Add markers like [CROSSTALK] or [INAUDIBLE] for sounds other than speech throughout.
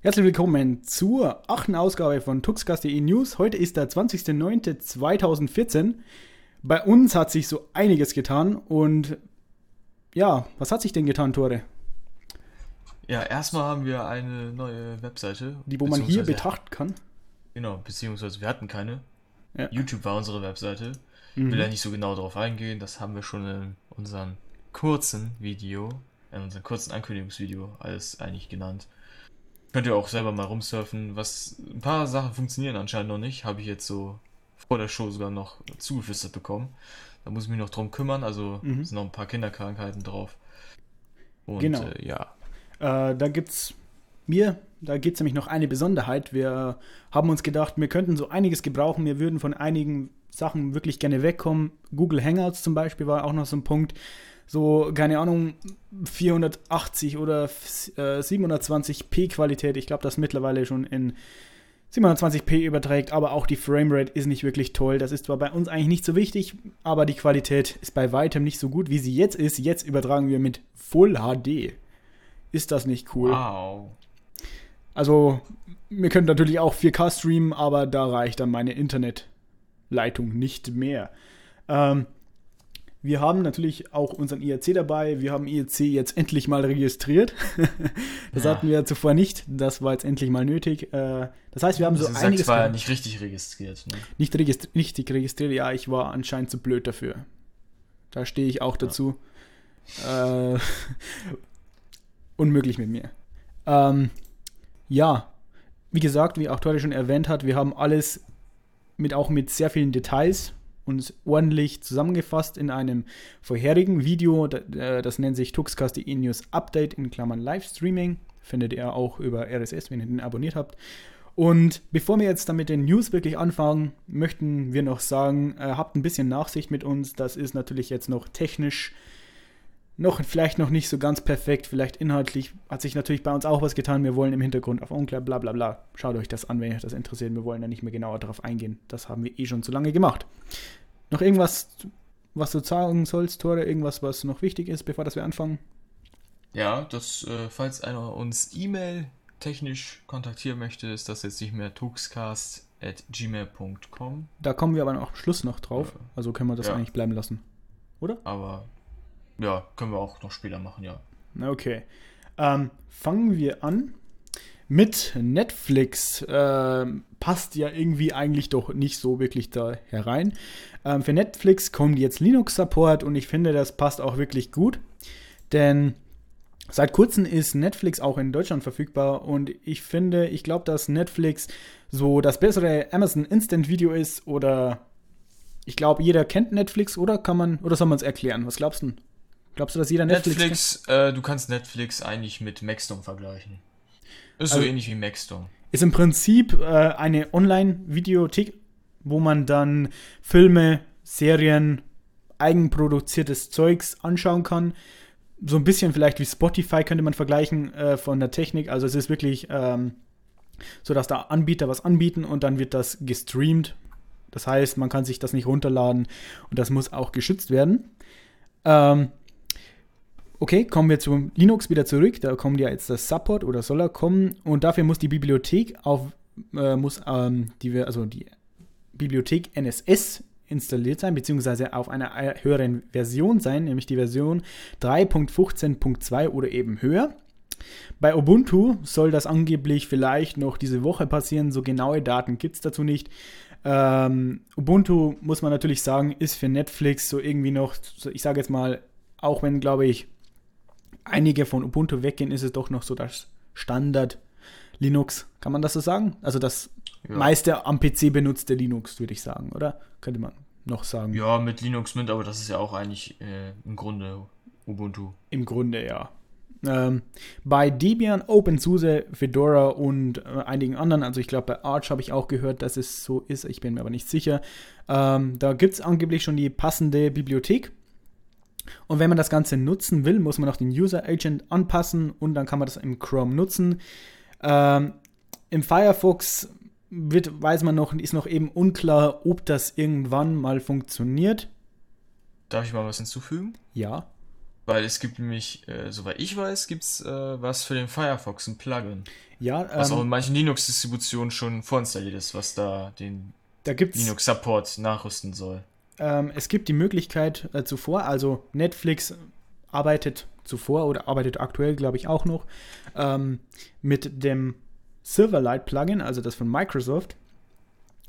Herzlich willkommen zur achten Ausgabe von Tuxcast.de News. Heute ist der 20.09.2014. Bei uns hat sich so einiges getan und ja, was hat sich denn getan, Tore? Ja, erstmal haben wir eine neue Webseite. Die, wo man hier betrachten kann. Genau, beziehungsweise wir hatten keine. Ja. YouTube war unsere Webseite. Mhm. Will ja nicht so genau darauf eingehen, das haben wir schon in unserem kurzen Video, in unserem kurzen Ankündigungsvideo alles eigentlich genannt. Könnt ihr auch selber mal rumsurfen. Was ein paar Sachen funktionieren anscheinend noch nicht, habe ich jetzt so vor der Show sogar noch zugeflüstert bekommen. Da muss ich mich noch drum kümmern, also mhm. sind noch ein paar Kinderkrankheiten drauf. Und genau. Äh, ja. Äh, da gibt's mir, da gibt es nämlich noch eine Besonderheit. Wir haben uns gedacht, wir könnten so einiges gebrauchen. Wir würden von einigen Sachen wirklich gerne wegkommen. Google Hangouts zum Beispiel war auch noch so ein Punkt so, keine Ahnung, 480 oder äh, 720p Qualität. Ich glaube, das mittlerweile schon in 720p überträgt, aber auch die Framerate ist nicht wirklich toll. Das ist zwar bei uns eigentlich nicht so wichtig, aber die Qualität ist bei weitem nicht so gut, wie sie jetzt ist. Jetzt übertragen wir mit Full HD. Ist das nicht cool? Wow. Also, wir können natürlich auch 4K streamen, aber da reicht dann meine Internetleitung nicht mehr. Ähm, wir haben natürlich auch unseren IRC dabei. Wir haben IRC jetzt endlich mal registriert. [LAUGHS] das ja. hatten wir zuvor nicht. Das war jetzt endlich mal nötig. Äh, das heißt, wir haben das so einiges. Das war ja nicht richtig registriert. Ne? Nicht registri richtig registriert, ja, ich war anscheinend zu blöd dafür. Da stehe ich auch dazu. Ja. Äh, [LAUGHS] unmöglich mit mir. Ähm, ja, wie gesagt, wie auch Tori schon erwähnt hat, wir haben alles mit auch mit sehr vielen Details uns ordentlich zusammengefasst in einem vorherigen Video. Äh, das nennt sich Tuxcast.de News Update in Klammern Livestreaming. Findet ihr auch über RSS, wenn ihr den abonniert habt. Und bevor wir jetzt dann mit den News wirklich anfangen, möchten wir noch sagen, äh, habt ein bisschen Nachsicht mit uns. Das ist natürlich jetzt noch technisch noch vielleicht noch nicht so ganz perfekt, vielleicht inhaltlich hat sich natürlich bei uns auch was getan. Wir wollen im Hintergrund auf unklar, bla bla bla. Schaut euch das an, wenn euch das interessiert. Wir wollen da nicht mehr genauer darauf eingehen. Das haben wir eh schon zu lange gemacht. Noch irgendwas, was du sagen sollst, Tore? Irgendwas, was noch wichtig ist, bevor das wir anfangen? Ja, dass, äh, falls einer uns E-Mail technisch kontaktieren möchte, ist das jetzt nicht mehr tuxcast.gmail.com. Da kommen wir aber am Schluss noch drauf. Also können wir das ja. eigentlich bleiben lassen. Oder? Aber ja, können wir auch noch später machen, ja. Okay. Ähm, fangen wir an mit Netflix. Ähm, passt ja irgendwie eigentlich doch nicht so wirklich da herein. Ähm, für Netflix kommt jetzt Linux-Support und ich finde, das passt auch wirklich gut. Denn seit kurzem ist Netflix auch in Deutschland verfügbar und ich finde, ich glaube, dass Netflix so das bessere Amazon Instant Video ist oder ich glaube, jeder kennt Netflix oder kann man, oder soll man es erklären? Was glaubst du? Glaubst du, dass jeder Netflix. Netflix äh, du kannst Netflix eigentlich mit Maxdom vergleichen. Ist also, so ähnlich wie Maxdom. Ist im Prinzip äh, eine Online-Videothek, wo man dann Filme, Serien, eigenproduziertes Zeugs anschauen kann. So ein bisschen vielleicht wie Spotify könnte man vergleichen äh, von der Technik. Also es ist wirklich ähm, so, dass da Anbieter was anbieten und dann wird das gestreamt. Das heißt, man kann sich das nicht runterladen und das muss auch geschützt werden. Ähm, Okay, kommen wir zu Linux wieder zurück. Da kommt ja jetzt das Support oder soll er kommen. Und dafür muss die Bibliothek auf, äh, muss, ähm, die, also die Bibliothek NSS installiert sein, beziehungsweise auf einer höheren Version sein, nämlich die Version 3.15.2 oder eben höher. Bei Ubuntu soll das angeblich vielleicht noch diese Woche passieren. So genaue Daten gibt es dazu nicht. Ähm, Ubuntu, muss man natürlich sagen, ist für Netflix so irgendwie noch, ich sage jetzt mal, auch wenn, glaube ich, einige von Ubuntu weggehen, ist es doch noch so das Standard Linux. Kann man das so sagen? Also das ja. meiste am PC benutzte Linux, würde ich sagen, oder? Könnte man noch sagen. Ja, mit Linux Mint, aber das ist ja auch eigentlich äh, im Grunde Ubuntu. Im Grunde, ja. Ähm, bei Debian, OpenSUSE, Fedora und äh, einigen anderen, also ich glaube bei Arch habe ich auch gehört, dass es so ist, ich bin mir aber nicht sicher. Ähm, da gibt es angeblich schon die passende Bibliothek. Und wenn man das Ganze nutzen will, muss man auch den User Agent anpassen und dann kann man das im Chrome nutzen. Ähm, Im Firefox wird, weiß man noch, ist noch eben unklar, ob das irgendwann mal funktioniert. Darf ich mal was hinzufügen? Ja. Weil es gibt nämlich, äh, soweit ich weiß, gibt es äh, was für den Firefox, ein Plugin. Ja, was auch in manchen Linux-Distributionen schon vorinstalliert ist, was da den da Linux-Support nachrüsten soll. Ähm, es gibt die Möglichkeit äh, zuvor, also Netflix arbeitet zuvor oder arbeitet aktuell, glaube ich, auch noch ähm, mit dem Silverlight-Plugin, also das von Microsoft.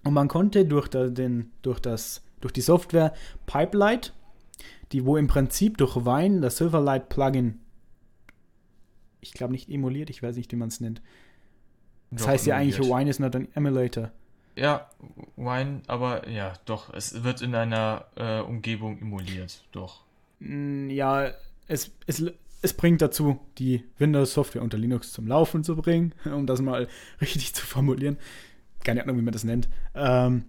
Und man konnte durch, da, den, durch, das, durch die Software Pipelight, die wo im Prinzip durch Wine das Silverlight-Plugin, ich glaube nicht emuliert, ich weiß nicht, wie man es nennt. Das doch, heißt ja eigentlich, Wine is not an emulator. Ja, Wine, aber ja, doch, es wird in einer äh, Umgebung emuliert, doch. Mm, ja, es, es, es bringt dazu, die Windows-Software unter Linux zum Laufen zu bringen, [LAUGHS] um das mal [LAUGHS] richtig zu formulieren. Keine Ahnung, wie man das nennt. Ähm,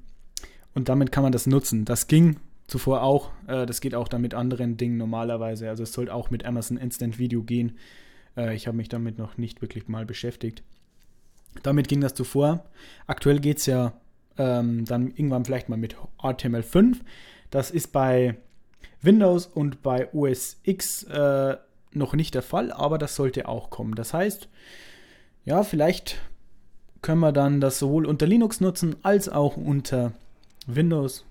und damit kann man das nutzen. Das ging zuvor auch. Äh, das geht auch dann mit anderen Dingen normalerweise. Also es sollte auch mit Amazon Instant Video gehen. Äh, ich habe mich damit noch nicht wirklich mal beschäftigt. Damit ging das zuvor. Aktuell geht es ja ähm, dann irgendwann vielleicht mal mit HTML5. Das ist bei Windows und bei OS X äh, noch nicht der Fall, aber das sollte auch kommen. Das heißt, ja, vielleicht können wir dann das sowohl unter Linux nutzen als auch unter Windows,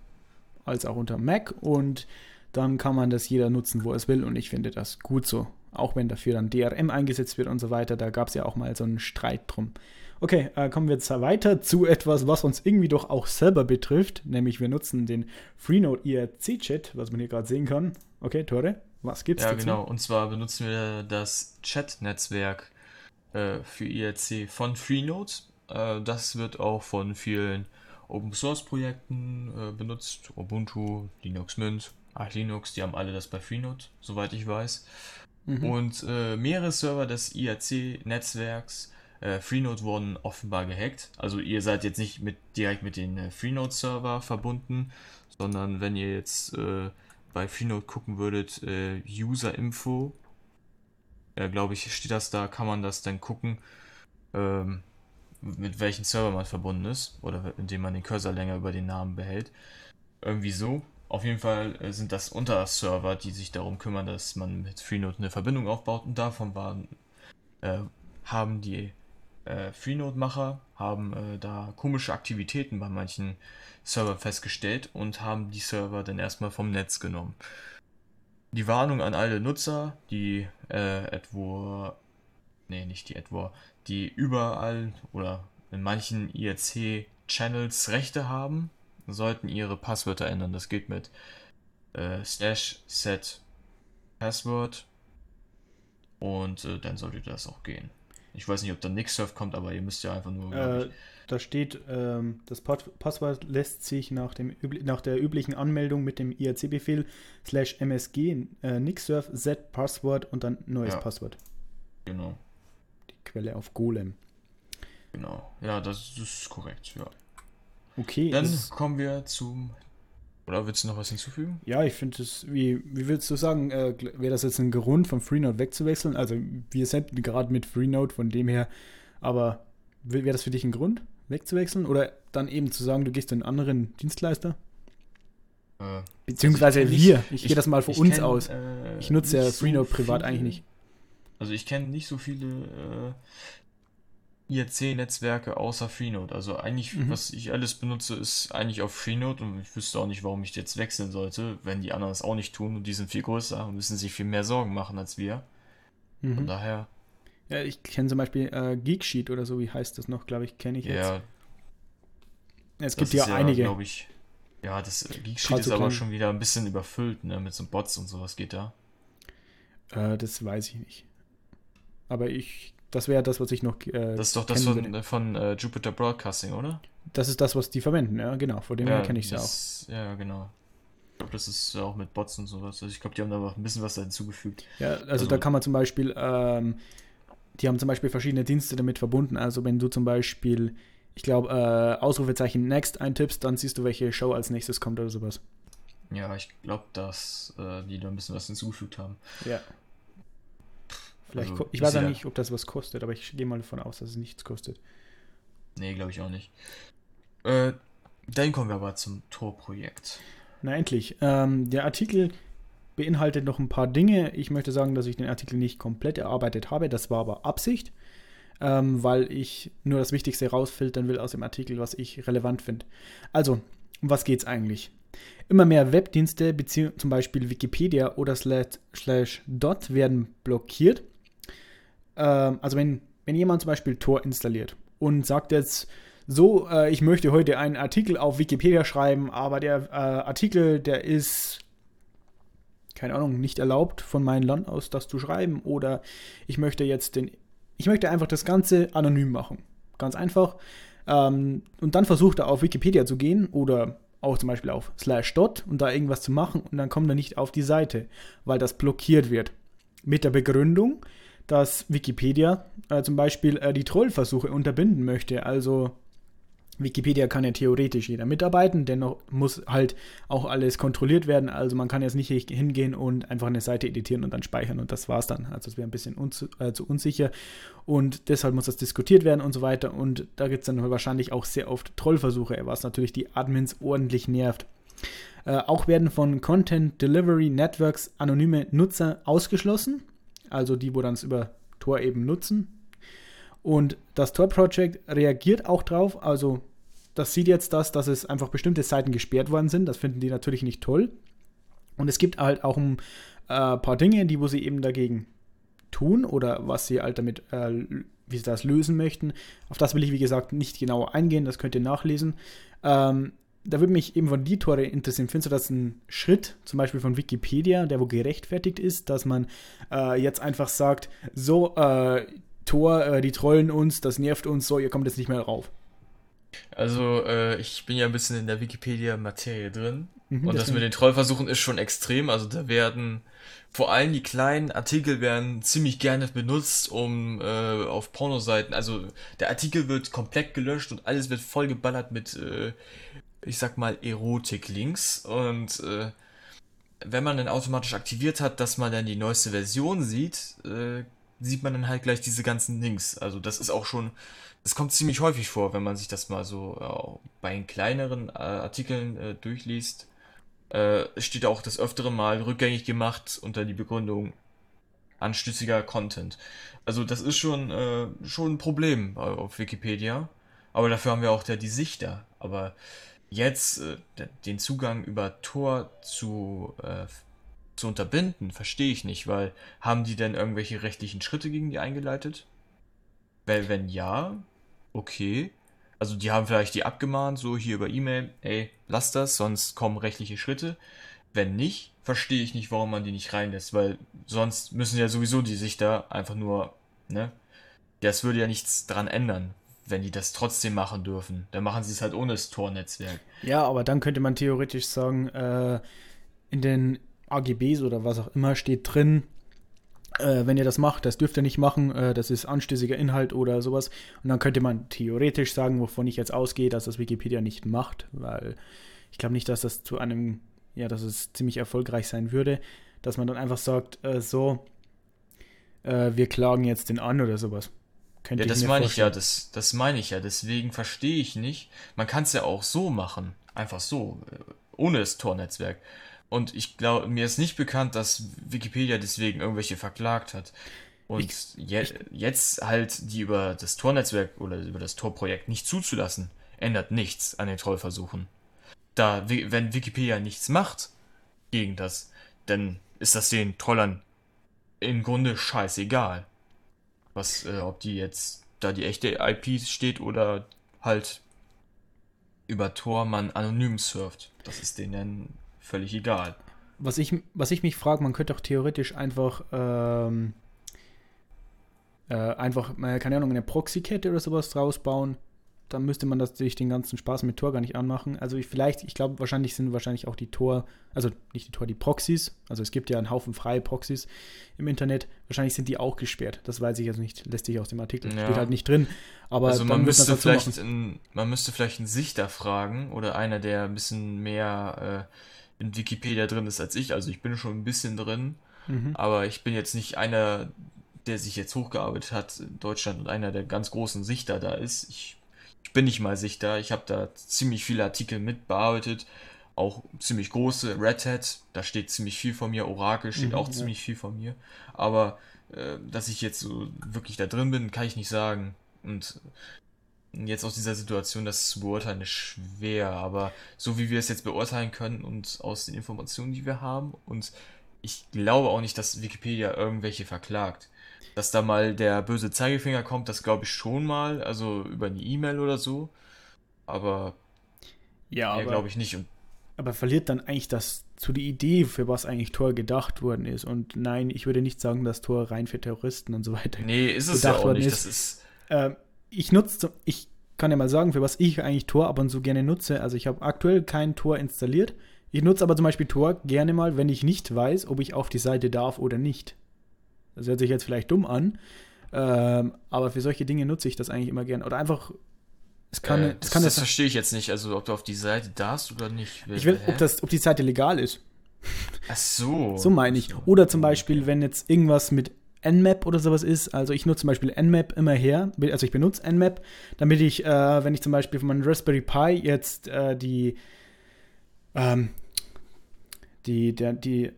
als auch unter Mac und dann kann man das jeder nutzen, wo es will und ich finde das gut so. Auch wenn dafür dann DRM eingesetzt wird und so weiter, da gab es ja auch mal so einen Streit drum. Okay, äh, kommen wir jetzt weiter zu etwas, was uns irgendwie doch auch selber betrifft, nämlich wir nutzen den Freenode IRC-Chat, was man hier gerade sehen kann. Okay, Tore, was gibt's Ja, dazu? genau, und zwar benutzen wir das Chat-Netzwerk äh, für IRC von Freenode. Äh, das wird auch von vielen Open-Source-Projekten äh, benutzt, Ubuntu, Linux Mint, Arch Linux, die haben alle das bei Freenode, soweit ich weiß. Mhm. Und äh, mehrere Server des IRC-Netzwerks äh, Freenode wurden offenbar gehackt. Also ihr seid jetzt nicht mit, direkt mit den äh, Freenode-Server verbunden, sondern wenn ihr jetzt äh, bei Freenode gucken würdet, äh, User-Info, glaube ich, steht das da, kann man das dann gucken, ähm, mit welchem Server man verbunden ist oder indem man den Cursor länger über den Namen behält. Irgendwie so. Auf jeden Fall äh, sind das Unterserver, die sich darum kümmern, dass man mit Freenode eine Verbindung aufbaut und davon waren, äh, haben die äh, Freenode-Macher haben äh, da komische Aktivitäten bei manchen Servern festgestellt und haben die Server dann erstmal vom Netz genommen. Die Warnung an alle Nutzer, die äh, etwa, nee, nicht die etwa, die überall oder in manchen IRC-Channels Rechte haben, sollten ihre Passwörter ändern. Das geht mit äh, slash set Password und äh, dann sollte das auch gehen. Ich weiß nicht, ob da Nixsurf kommt, aber ihr müsst ja einfach nur. Äh, da steht, ähm, das Passwort lässt sich nach, dem, nach der üblichen Anmeldung mit dem IRC-Befehl slash msg äh, Nixsurf set Passwort und dann neues ja. Passwort. Genau. Die Quelle auf Golem. Genau. Ja, das ist korrekt, ja. Okay. Dann kommen wir zum oder willst du noch was hinzufügen? Ja, ich finde es, wie, wie willst du sagen, äh, wäre das jetzt ein Grund, von Freenode wegzuwechseln? Also wir sind gerade mit Freenode, von dem her, aber wäre das für dich ein Grund, wegzuwechseln? Oder dann eben zu sagen, du gehst zu einem anderen Dienstleister? Äh, Beziehungsweise also ich wir, ich, ich gehe das mal von uns kenn, aus. Äh, ich nutze ja Freenode so privat eigentlich nicht. Also ich kenne nicht so viele äh, IRC-Netzwerke außer Freenode. Also eigentlich, mhm. was ich alles benutze, ist eigentlich auf Freenode und ich wüsste auch nicht, warum ich jetzt wechseln sollte, wenn die anderen es auch nicht tun und die sind viel größer und müssen sich viel mehr Sorgen machen als wir. Mhm. Von daher. Ja, ich kenne zum Beispiel äh, Geeksheet oder so, wie heißt das noch, glaube ich, kenne ich jetzt. Ja. Es gibt ja, ja einige. glaube ich. Ja, das äh, Geeksheet ist aber schon wieder ein bisschen überfüllt, ne, mit so Bots und sowas geht da. Äh, das weiß ich nicht. Aber ich das wäre das, was ich noch. Äh, das ist doch das von, von äh, Jupiter Broadcasting, oder? Das ist das, was die verwenden, ja, genau. Vor dem ja, kenne ich es ja auch. Ja, genau. Ich glaube, das ist auch mit Bots und sowas. Also ich glaube, die haben da auch ein bisschen was hinzugefügt. Ja, also, also da kann man zum Beispiel, ähm, die haben zum Beispiel verschiedene Dienste damit verbunden. Also wenn du zum Beispiel, ich glaube, äh, Ausrufezeichen Next eintippst, dann siehst du, welche Show als nächstes kommt oder sowas. Ja, ich glaube, dass äh, die da ein bisschen was hinzugefügt haben. Ja. Vielleicht, also, ich weiß ja nicht, ob das was kostet, aber ich gehe mal davon aus, dass es nichts kostet. Nee, glaube ich auch nicht. Äh, dann kommen wir aber zum Tor-Projekt. Na endlich. Ähm, der Artikel beinhaltet noch ein paar Dinge. Ich möchte sagen, dass ich den Artikel nicht komplett erarbeitet habe. Das war aber Absicht, ähm, weil ich nur das Wichtigste rausfiltern will aus dem Artikel, was ich relevant finde. Also, um was geht es eigentlich? Immer mehr Webdienste, zum Beispiel Wikipedia oder slash, slash dot, werden blockiert. Ähm, also wenn, wenn jemand zum Beispiel Tor installiert und sagt jetzt, so, äh, ich möchte heute einen Artikel auf Wikipedia schreiben, aber der äh, Artikel, der ist, keine Ahnung, nicht erlaubt von meinem Land aus, das zu schreiben. Oder ich möchte jetzt den, ich möchte einfach das Ganze anonym machen. Ganz einfach. Ähm, und dann versucht er auf Wikipedia zu gehen oder auch zum Beispiel auf slash dot und da irgendwas zu machen und dann kommt er nicht auf die Seite, weil das blockiert wird. Mit der Begründung, dass Wikipedia äh, zum Beispiel äh, die Trollversuche unterbinden möchte. Also Wikipedia kann ja theoretisch jeder mitarbeiten, dennoch muss halt auch alles kontrolliert werden. Also man kann jetzt nicht hingehen und einfach eine Seite editieren und dann speichern und das war's dann. Also es wäre ein bisschen unzu, äh, zu unsicher und deshalb muss das diskutiert werden und so weiter. Und da gibt es dann wahrscheinlich auch sehr oft Trollversuche, was natürlich die Admins ordentlich nervt. Äh, auch werden von Content Delivery Networks anonyme Nutzer ausgeschlossen, also die, wo dann es über Tor eben nutzen. Und das Tor Project reagiert auch drauf, also das sieht jetzt das, dass es einfach bestimmte Seiten gesperrt worden sind. Das finden die natürlich nicht toll. Und es gibt halt auch ein äh, paar Dinge, die wo sie eben dagegen tun oder was sie halt damit, äh, wie sie das lösen möchten. Auf das will ich, wie gesagt, nicht genauer eingehen. Das könnt ihr nachlesen. Ähm, da würde mich eben von die Tore interessieren. Findest du das ein Schritt, zum Beispiel von Wikipedia, der wo gerechtfertigt ist, dass man äh, jetzt einfach sagt, so, äh, Tor, äh, die trollen uns, das nervt uns, so, ihr kommt jetzt nicht mehr rauf. Also, äh, ich bin ja ein bisschen in der Wikipedia-Materie drin. Mhm, und das mit den Trollversuchen ist schon extrem. Also, da werden vor allem die kleinen Artikel werden ziemlich gerne benutzt, um äh, auf Pornoseiten. Also, der Artikel wird komplett gelöscht und alles wird vollgeballert mit, äh, ich sag mal, Erotik-Links. Und äh, wenn man dann automatisch aktiviert hat, dass man dann die neueste Version sieht, äh, sieht man dann halt gleich diese ganzen Links. Also, das ist auch schon das kommt ziemlich häufig vor, wenn man sich das mal so äh, bei kleineren äh, Artikeln äh, durchliest. Äh, steht auch das öftere Mal rückgängig gemacht unter die Begründung anstößiger Content. Also das ist schon, schon ein Problem auf Wikipedia. Aber dafür haben wir auch da die Sichter. Aber jetzt äh, den Zugang über Tor zu, äh, zu unterbinden, verstehe ich nicht, weil haben die denn irgendwelche rechtlichen Schritte gegen die eingeleitet? Weil wenn ja, okay. Also die haben vielleicht die abgemahnt, so hier über E-Mail, ey, lass das, sonst kommen rechtliche Schritte. Wenn nicht, verstehe ich nicht, warum man die nicht reinlässt, weil sonst müssen ja sowieso die sich da einfach nur, ne? Das würde ja nichts dran ändern, wenn die das trotzdem machen dürfen. Dann machen sie es halt ohne das Tor-Netzwerk. Ja, aber dann könnte man theoretisch sagen, äh, in den AGBs oder was auch immer steht drin, äh, wenn ihr das macht, das dürft ihr nicht machen, äh, das ist anstößiger Inhalt oder sowas. Und dann könnte man theoretisch sagen, wovon ich jetzt ausgehe, dass das Wikipedia nicht macht, weil ich glaube nicht, dass das zu einem, ja, dass es ziemlich erfolgreich sein würde, dass man dann einfach sagt, äh, so, äh, wir klagen jetzt den an oder sowas. Könnte ja, das meine ich ja, das, das meine ich ja, deswegen verstehe ich nicht. Man kann es ja auch so machen, einfach so, äh, ohne das Tor-Netzwerk. Und ich glaube, mir ist nicht bekannt, dass Wikipedia deswegen irgendwelche verklagt hat. Und ich, je, jetzt halt die über das Tor-Netzwerk oder über das Tor-Projekt nicht zuzulassen, ändert nichts an den Trollversuchen. Da, wenn Wikipedia nichts macht gegen das, dann ist das den Trollern im Grunde scheißegal. Was, äh, ob die jetzt da die echte IP steht oder halt über Tor man anonym surft. Das ist denen völlig egal. Was ich, was ich mich frage, man könnte doch theoretisch einfach ähm, äh, einfach, keine Ahnung, eine Proxy-Kette oder sowas draus bauen, dann müsste man natürlich den ganzen Spaß mit Tor gar nicht anmachen. Also ich, vielleicht, ich glaube, wahrscheinlich sind wahrscheinlich auch die Tor, also nicht die Tor, die Proxys, also es gibt ja einen Haufen freie Proxys im Internet, wahrscheinlich sind die auch gesperrt. Das weiß ich also nicht, lässt sich aus dem Artikel, ja. steht halt nicht drin. Aber also man müsste vielleicht in, man müsste vielleicht einen Sichter fragen oder einer, der ein bisschen mehr äh, in Wikipedia drin ist als ich. Also ich bin schon ein bisschen drin, mhm. aber ich bin jetzt nicht einer, der sich jetzt hochgearbeitet hat in Deutschland und einer der ganz großen Sichter da ist. Ich bin nicht mal Sichter. Ich habe da ziemlich viele Artikel mitbearbeitet, auch ziemlich große. Red Hat, da steht ziemlich viel von mir. Oracle steht mhm, auch ja. ziemlich viel von mir. Aber äh, dass ich jetzt so wirklich da drin bin, kann ich nicht sagen. Und jetzt aus dieser Situation das zu beurteilen ist schwer, aber so wie wir es jetzt beurteilen können und aus den Informationen, die wir haben und ich glaube auch nicht, dass Wikipedia irgendwelche verklagt. Dass da mal der böse Zeigefinger kommt, das glaube ich schon mal, also über eine E-Mail oder so. Aber ja, glaube ich nicht. Und aber verliert dann eigentlich das zu die Idee, für was eigentlich Tor gedacht worden ist. Und nein, ich würde nicht sagen, dass Tor rein für Terroristen und so weiter nee, ist es gedacht ja auch nicht. Ist. Ist äh, ich nutze, ich kann ja mal sagen, für was ich eigentlich Tor ab und zu gerne nutze. Also ich habe aktuell kein Tor installiert. Ich nutze aber zum Beispiel Tor gerne mal, wenn ich nicht weiß, ob ich auf die Seite darf oder nicht. Das hört sich jetzt vielleicht dumm an, ähm, aber für solche Dinge nutze ich das eigentlich immer gerne. Oder einfach es kann, äh, das, kann das, das verstehe ich jetzt nicht, also ob du auf die Seite darfst oder nicht. Ich will, ob, das, ob die Seite legal ist. Ach so. [LAUGHS] So meine ich. Oder zum Beispiel, wenn jetzt irgendwas mit Nmap oder sowas ist, also ich nutze zum Beispiel Nmap immer her, also ich benutze Nmap, damit ich, äh, wenn ich zum Beispiel von meinem Raspberry Pi jetzt äh, die, ähm, die, der, die,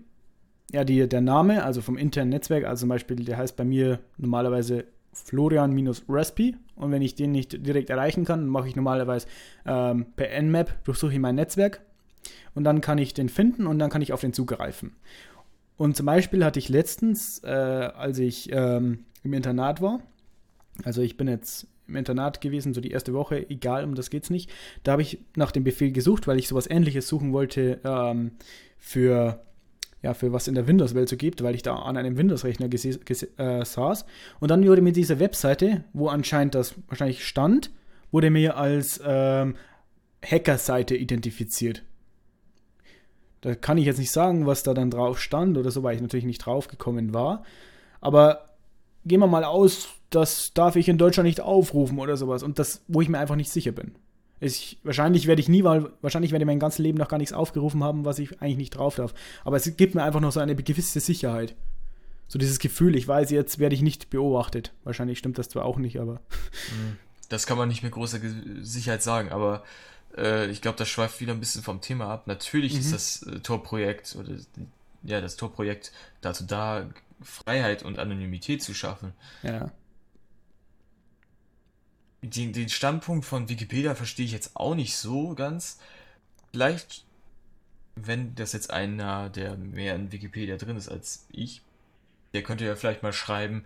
ja, die, der Name, also vom internen Netzwerk, also zum Beispiel, der heißt bei mir normalerweise Florian-Raspi und wenn ich den nicht direkt erreichen kann, mache ich normalerweise ähm, per Nmap, durchsuche ich mein Netzwerk und dann kann ich den finden und dann kann ich auf den zugreifen. Und zum Beispiel hatte ich letztens, äh, als ich ähm, im Internat war, also ich bin jetzt im Internat gewesen, so die erste Woche, egal, um das geht's nicht, da habe ich nach dem Befehl gesucht, weil ich sowas ähnliches suchen wollte ähm, für ja, für was in der Windows-Welt so gibt, weil ich da an einem Windows-Rechner äh, saß. Und dann wurde mir diese Webseite, wo anscheinend das wahrscheinlich stand, wurde mir als ähm, Hacker-Seite identifiziert. Da kann ich jetzt nicht sagen, was da dann drauf stand oder so, weil ich natürlich nicht drauf gekommen war. Aber gehen wir mal aus, das darf ich in Deutschland nicht aufrufen oder sowas. Und das, wo ich mir einfach nicht sicher bin. Ich, wahrscheinlich werde ich nie, weil wahrscheinlich werde ich mein ganzes Leben noch gar nichts aufgerufen haben, was ich eigentlich nicht drauf darf. Aber es gibt mir einfach noch so eine gewisse Sicherheit. So dieses Gefühl, ich weiß, jetzt werde ich nicht beobachtet. Wahrscheinlich stimmt das zwar auch nicht, aber. Mhm. Das kann man nicht mit großer Sicherheit sagen, aber äh, ich glaube, das schweift wieder ein bisschen vom Thema ab. Natürlich mhm. ist das äh, Tor-Projekt oder ja, das Tor-Projekt dazu da, Freiheit und Anonymität zu schaffen. Ja den, den Standpunkt von Wikipedia verstehe ich jetzt auch nicht so ganz. Vielleicht, wenn das jetzt einer, der mehr in Wikipedia drin ist als ich, der könnte ja vielleicht mal schreiben,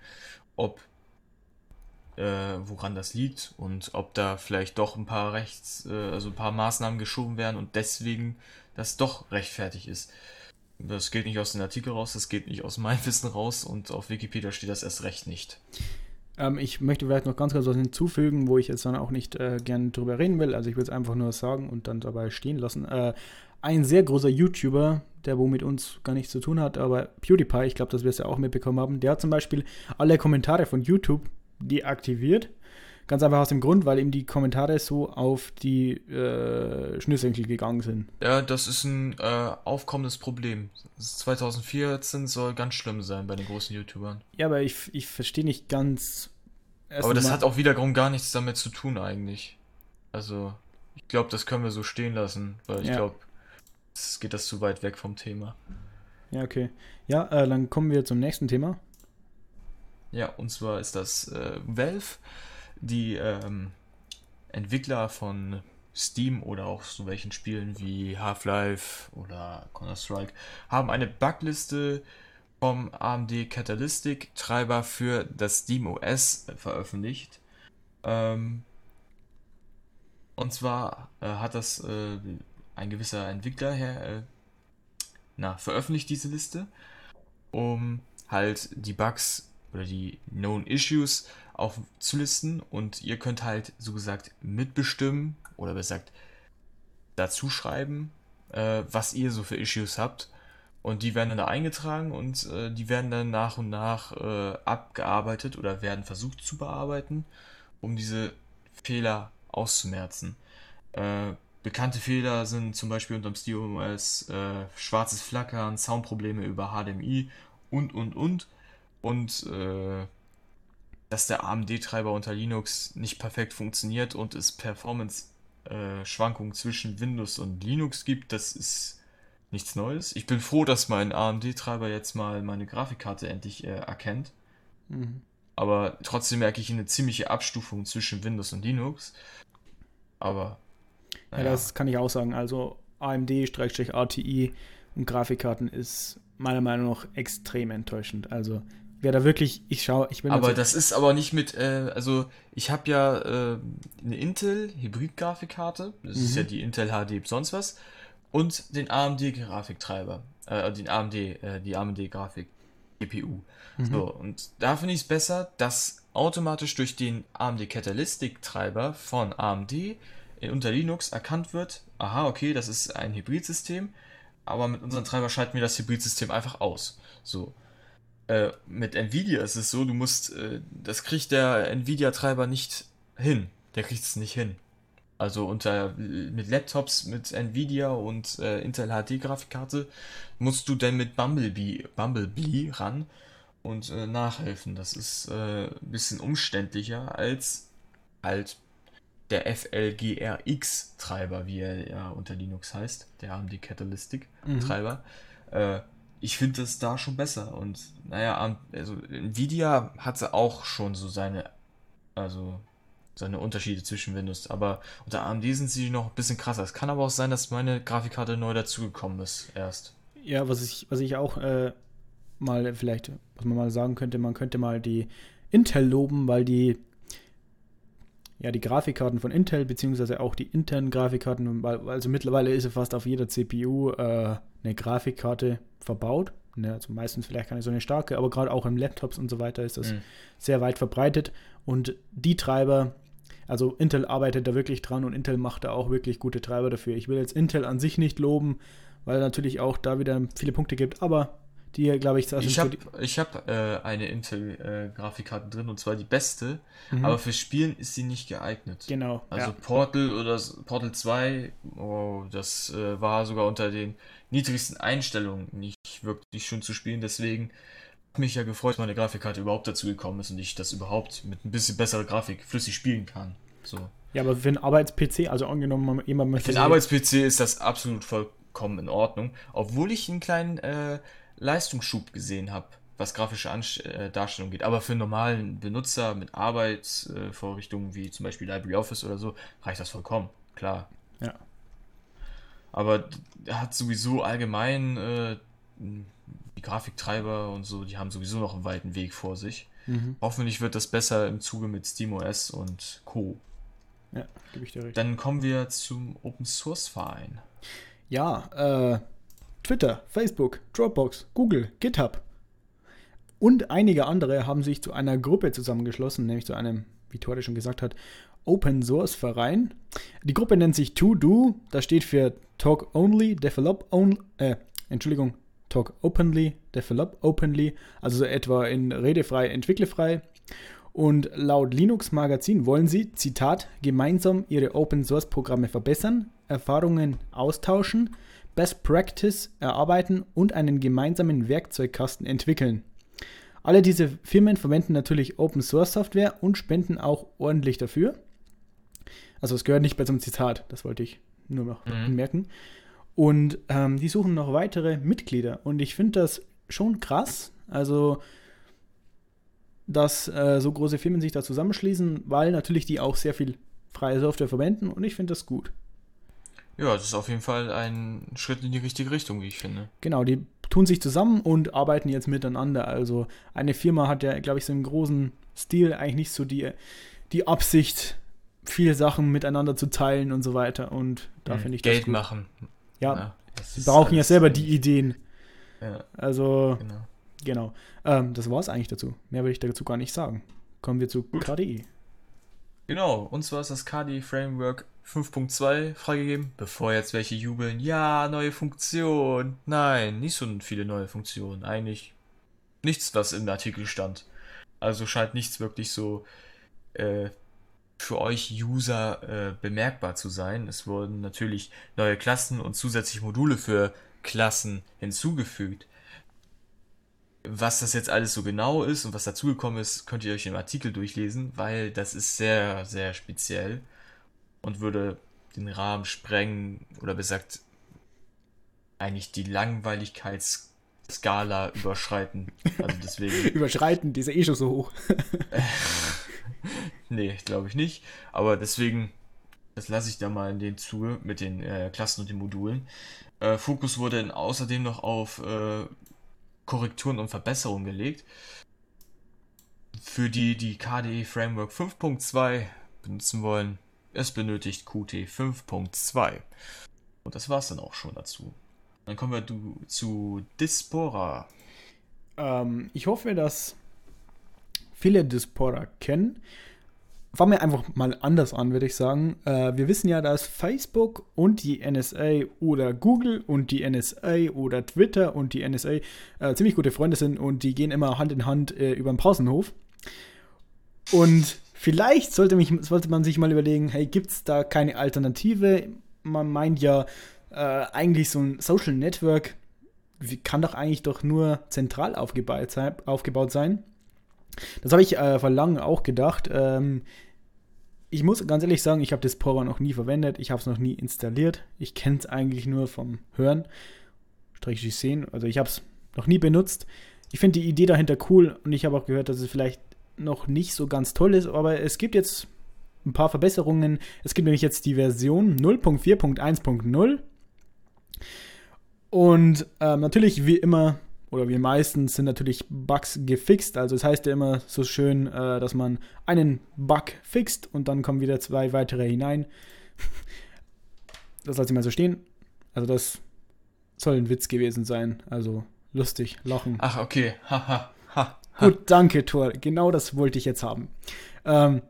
ob äh, woran das liegt und ob da vielleicht doch ein paar Rechts, äh, also ein paar Maßnahmen geschoben werden und deswegen das doch rechtfertig ist. Das geht nicht aus dem Artikel raus, das geht nicht aus meinem Wissen raus und auf Wikipedia steht das erst recht nicht. Ähm, ich möchte vielleicht noch ganz kurz was hinzufügen, wo ich jetzt dann auch nicht äh, gern drüber reden will. Also ich will es einfach nur sagen und dann dabei stehen lassen. Äh, ein sehr großer YouTuber, der wo mit uns gar nichts zu tun hat, aber PewDiePie, ich glaube, das wirst du ja auch mitbekommen haben, der hat zum Beispiel alle Kommentare von YouTube deaktiviert Ganz einfach aus dem Grund, weil ihm die Kommentare so auf die äh, Schnürsenkel gegangen sind. Ja, das ist ein äh, aufkommendes Problem. 2014 soll ganz schlimm sein bei den großen YouTubern. Ja, aber ich, ich verstehe nicht ganz. Aber das hat auch wiederum gar nichts damit zu tun, eigentlich. Also, ich glaube, das können wir so stehen lassen, weil ich ja. glaube, es geht das zu weit weg vom Thema. Ja, okay. Ja, äh, dann kommen wir zum nächsten Thema. Ja, und zwar ist das äh, Valve die ähm, Entwickler von Steam oder auch so welchen Spielen wie Half-Life oder Counter-Strike haben eine Bugliste vom AMD Catalytic Treiber für das Steam OS veröffentlicht. Ähm, und zwar äh, hat das äh, ein gewisser Entwickler her, äh, na, veröffentlicht diese Liste, um halt die Bugs oder die Known Issues aufzulisten und ihr könnt halt so gesagt mitbestimmen oder besser gesagt dazu schreiben, äh, was ihr so für Issues habt. Und die werden dann da eingetragen und äh, die werden dann nach und nach äh, abgearbeitet oder werden versucht zu bearbeiten, um diese Fehler auszumerzen. Äh, bekannte Fehler sind zum Beispiel unter dem SteelOS äh, schwarzes Flackern, Soundprobleme über HDMI und und und. Und äh, dass der AMD-Treiber unter Linux nicht perfekt funktioniert und es Performance äh, Schwankungen zwischen Windows und Linux gibt, das ist nichts Neues. Ich bin froh, dass mein AMD-Treiber jetzt mal meine Grafikkarte endlich äh, erkennt. Mhm. Aber trotzdem merke ich eine ziemliche Abstufung zwischen Windows und Linux. Aber. Naja. Ja, das kann ich auch sagen. Also AMD-ATI und Grafikkarten ist meiner Meinung nach extrem enttäuschend. Also wer da wirklich, ich schaue, ich bin. Aber das ist aber nicht mit, äh, also ich habe ja äh, eine Intel Hybrid-Grafikkarte, das mhm. ist ja die Intel HD sonst was, und den AMD-Grafiktreiber, äh, den AMD, äh, die AMD-Grafik GPU. Mhm. So, und da finde ich es besser, dass automatisch durch den AMD Catalytic-Treiber von AMD unter Linux erkannt wird, aha, okay, das ist ein Hybridsystem, aber mit unserem Treiber schalten wir das Hybridsystem einfach aus. So. Äh, mit Nvidia ist es so, du musst, äh, das kriegt der Nvidia-Treiber nicht hin. Der kriegt es nicht hin. Also unter mit Laptops mit Nvidia und äh, Intel HD Grafikkarte musst du dann mit Bumblebee, Bumblebee ran und äh, nachhelfen. Das ist äh, ein bisschen umständlicher als halt der FLGRX Treiber, wie er ja unter Linux heißt, der AMD Catalytic Treiber. Mhm. Ich finde das da schon besser und naja, also Nvidia hatte auch schon so seine, also seine Unterschiede zwischen Windows, aber unter AMD sind sie noch ein bisschen krasser. Es kann aber auch sein, dass meine Grafikkarte neu dazugekommen ist erst. Ja, was ich, was ich auch äh, mal vielleicht, was man mal sagen könnte, man könnte mal die Intel loben, weil die ja die Grafikkarten von Intel, beziehungsweise auch die internen Grafikkarten, weil, also mittlerweile ist ja fast auf jeder CPU äh, eine Grafikkarte verbaut. Ne, also meistens vielleicht keine so eine starke, aber gerade auch in Laptops und so weiter ist das mhm. sehr weit verbreitet. Und die Treiber, also Intel arbeitet da wirklich dran und Intel macht da auch wirklich gute Treiber dafür. Ich will jetzt Intel an sich nicht loben, weil natürlich auch da wieder viele Punkte gibt, aber die, glaube ich, ich habe ich hab, äh, eine Intel-Grafikkarte äh, drin und zwar die beste, mhm. aber für Spielen ist sie nicht geeignet. Genau. Also ja. Portal oder Portal 2, oh, das äh, war sogar unter den niedrigsten Einstellungen nicht wirklich schön zu spielen, deswegen mich ja gefreut, meine Grafikkarte überhaupt dazu gekommen ist und ich das überhaupt mit ein bisschen besserer Grafik flüssig spielen kann. So. Ja, aber für einen Arbeits-PC, also angenommen, jemand möchte. Für einen Arbeits-PC ist das absolut vollkommen in Ordnung, obwohl ich einen kleinen äh, Leistungsschub gesehen habe, was grafische Anst äh, Darstellung geht. Aber für einen normalen Benutzer mit Arbeitsvorrichtungen äh, wie zum Beispiel LibreOffice oder so reicht das vollkommen, klar. Ja. Aber er hat sowieso allgemein äh, die Grafiktreiber und so, die haben sowieso noch einen weiten Weg vor sich. Mhm. Hoffentlich wird das besser im Zuge mit SteamOS und Co. Ja, gebe ich dir recht. Dann kommen wir zum Open Source Verein. Ja, äh, Twitter, Facebook, Dropbox, Google, GitHub und einige andere haben sich zu einer Gruppe zusammengeschlossen, nämlich zu einem, wie Tore schon gesagt hat, Open Source Verein. Die Gruppe nennt sich To Do, das steht für Talk Only, Develop Only, äh, Entschuldigung, Talk Openly, Develop Openly, also so etwa in redefrei, entwicklefrei. Und laut Linux Magazin wollen sie, Zitat, gemeinsam ihre Open Source Programme verbessern, Erfahrungen austauschen, Best Practice erarbeiten und einen gemeinsamen Werkzeugkasten entwickeln. Alle diese Firmen verwenden natürlich Open Source Software und spenden auch ordentlich dafür. Also es gehört nicht bei so einem Zitat, das wollte ich nur noch mhm. merken. Und ähm, die suchen noch weitere Mitglieder. Und ich finde das schon krass. Also, dass äh, so große Firmen sich da zusammenschließen, weil natürlich die auch sehr viel freie Software verwenden. Und ich finde das gut. Ja, das ist auf jeden Fall ein Schritt in die richtige Richtung, wie ich finde. Genau, die tun sich zusammen und arbeiten jetzt miteinander. Also eine Firma hat ja, glaube ich, so im großen Stil eigentlich nicht so die, die Absicht, viele Sachen miteinander zu teilen und so weiter. Und da mhm, finde ich Geld das gut. machen. Ja, ja sie brauchen ja selber die Ideen. Ja, also, genau. genau. Ähm, das war es eigentlich dazu. Mehr will ich dazu gar nicht sagen. Kommen wir zu. KDE. Genau, und zwar ist das KDE Framework 5.2 freigegeben, bevor jetzt welche jubeln. Ja, neue Funktion. Nein, nicht so viele neue Funktionen. Eigentlich nichts, was im Artikel stand. Also scheint nichts wirklich so äh, für euch User äh, bemerkbar zu sein. Es wurden natürlich neue Klassen und zusätzliche Module für Klassen hinzugefügt. Was das jetzt alles so genau ist und was dazugekommen ist, könnt ihr euch im Artikel durchlesen, weil das ist sehr, sehr speziell und würde den Rahmen sprengen oder besagt eigentlich die Langweiligkeitsskala überschreiten. Also deswegen. [LAUGHS] überschreiten, die ist ja eh schon so hoch. [LAUGHS] nee, glaube ich nicht. Aber deswegen, das lasse ich da mal in den Zuge mit den äh, Klassen und den Modulen. Äh, Fokus wurde dann außerdem noch auf äh, Korrekturen und Verbesserungen gelegt. Für die, die KDE Framework 5.2 benutzen wollen, es benötigt Qt 5.2. Und das war es dann auch schon dazu. Dann kommen wir du, zu Dispora. Ähm, ich hoffe, dass viele Dispora kennen fangen wir einfach mal anders an, würde ich sagen. Äh, wir wissen ja, dass Facebook und die NSA oder Google und die NSA oder Twitter und die NSA äh, ziemlich gute Freunde sind und die gehen immer Hand in Hand äh, über den Pausenhof. Und vielleicht sollte, mich, sollte man sich mal überlegen, hey, gibt es da keine Alternative? Man meint ja, äh, eigentlich so ein Social Network kann doch eigentlich doch nur zentral aufgebaut sein. Aufgebaut sein. Das habe ich äh, vor langem auch gedacht. Ähm, ich muss ganz ehrlich sagen, ich habe das Power noch nie verwendet. Ich habe es noch nie installiert. Ich kenne es eigentlich nur vom Hören. Strich sehen. Also ich habe es noch nie benutzt. Ich finde die Idee dahinter cool und ich habe auch gehört, dass es vielleicht noch nicht so ganz toll ist, aber es gibt jetzt ein paar Verbesserungen. Es gibt nämlich jetzt die Version 0.4.1.0. Und äh, natürlich, wie immer, oder wie meistens sind natürlich Bugs gefixt. Also es das heißt ja immer so schön, äh, dass man einen Bug fixt und dann kommen wieder zwei weitere hinein. das lasse ich mal so stehen. Also das soll ein Witz gewesen sein. Also lustig, lachen. Ach, okay. ha, ha, Gut, danke, Tor. Genau das wollte ich jetzt haben. Ähm,